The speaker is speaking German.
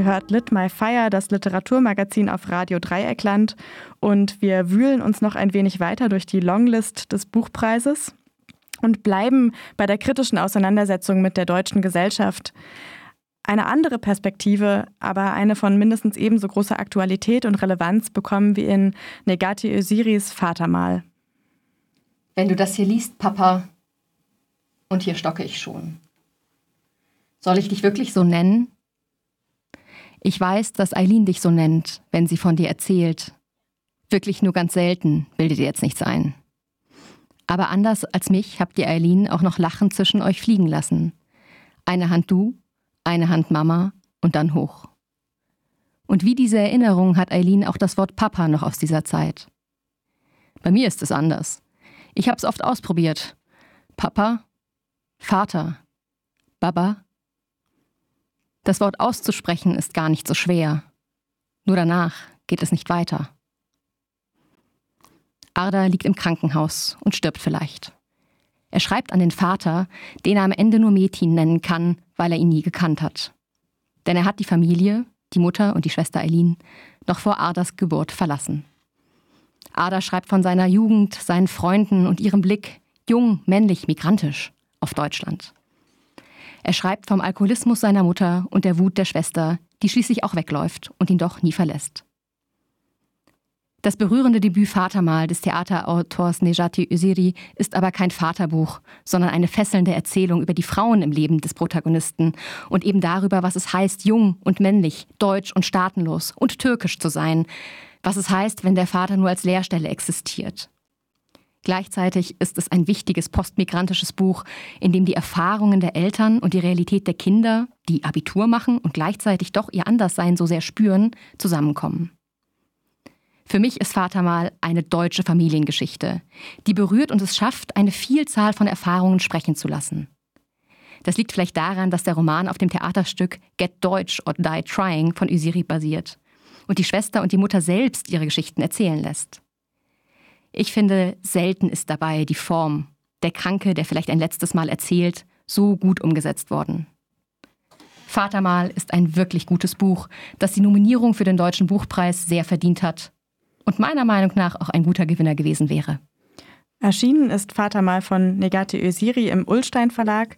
Ihr hört Lit My Fire, das Literaturmagazin auf Radio Dreieckland. Und wir wühlen uns noch ein wenig weiter durch die Longlist des Buchpreises und bleiben bei der kritischen Auseinandersetzung mit der deutschen Gesellschaft. Eine andere Perspektive, aber eine von mindestens ebenso großer Aktualität und Relevanz bekommen wir in Negati Osiris Vatermal. Wenn du das hier liest, Papa, und hier stocke ich schon. Soll ich dich wirklich so nennen? Ich weiß, dass Eileen dich so nennt, wenn sie von dir erzählt. Wirklich nur ganz selten, bildet ihr jetzt nichts ein. Aber anders als mich habt ihr Eileen auch noch lachend zwischen euch fliegen lassen. Eine Hand du, eine Hand Mama und dann hoch. Und wie diese Erinnerung hat Eileen auch das Wort Papa noch aus dieser Zeit. Bei mir ist es anders. Ich hab's oft ausprobiert. Papa, Vater, Baba, das Wort auszusprechen ist gar nicht so schwer. Nur danach geht es nicht weiter. Arda liegt im Krankenhaus und stirbt vielleicht. Er schreibt an den Vater, den er am Ende nur Metin nennen kann, weil er ihn nie gekannt hat. Denn er hat die Familie, die Mutter und die Schwester Eileen, noch vor Ardas Geburt verlassen. Arda schreibt von seiner Jugend, seinen Freunden und ihrem Blick, jung, männlich, migrantisch, auf Deutschland. Er schreibt vom Alkoholismus seiner Mutter und der Wut der Schwester, die schließlich auch wegläuft und ihn doch nie verlässt. Das berührende Debüt Vatermal des Theaterautors Nejati Öziri ist aber kein Vaterbuch, sondern eine fesselnde Erzählung über die Frauen im Leben des Protagonisten und eben darüber, was es heißt, jung und männlich, deutsch und staatenlos und türkisch zu sein, was es heißt, wenn der Vater nur als Leerstelle existiert. Gleichzeitig ist es ein wichtiges postmigrantisches Buch, in dem die Erfahrungen der Eltern und die Realität der Kinder, die Abitur machen und gleichzeitig doch ihr Anderssein so sehr spüren, zusammenkommen. Für mich ist Vatermal eine deutsche Familiengeschichte, die berührt und es schafft, eine Vielzahl von Erfahrungen sprechen zu lassen. Das liegt vielleicht daran, dass der Roman auf dem Theaterstück Get Deutsch or Die Trying von Usiri basiert und die Schwester und die Mutter selbst ihre Geschichten erzählen lässt. Ich finde, selten ist dabei die Form, der Kranke, der vielleicht ein letztes Mal erzählt, so gut umgesetzt worden. Vatermal ist ein wirklich gutes Buch, das die Nominierung für den Deutschen Buchpreis sehr verdient hat und meiner Meinung nach auch ein guter Gewinner gewesen wäre. Erschienen ist Vatermal von Negati Öziri im Ullstein Verlag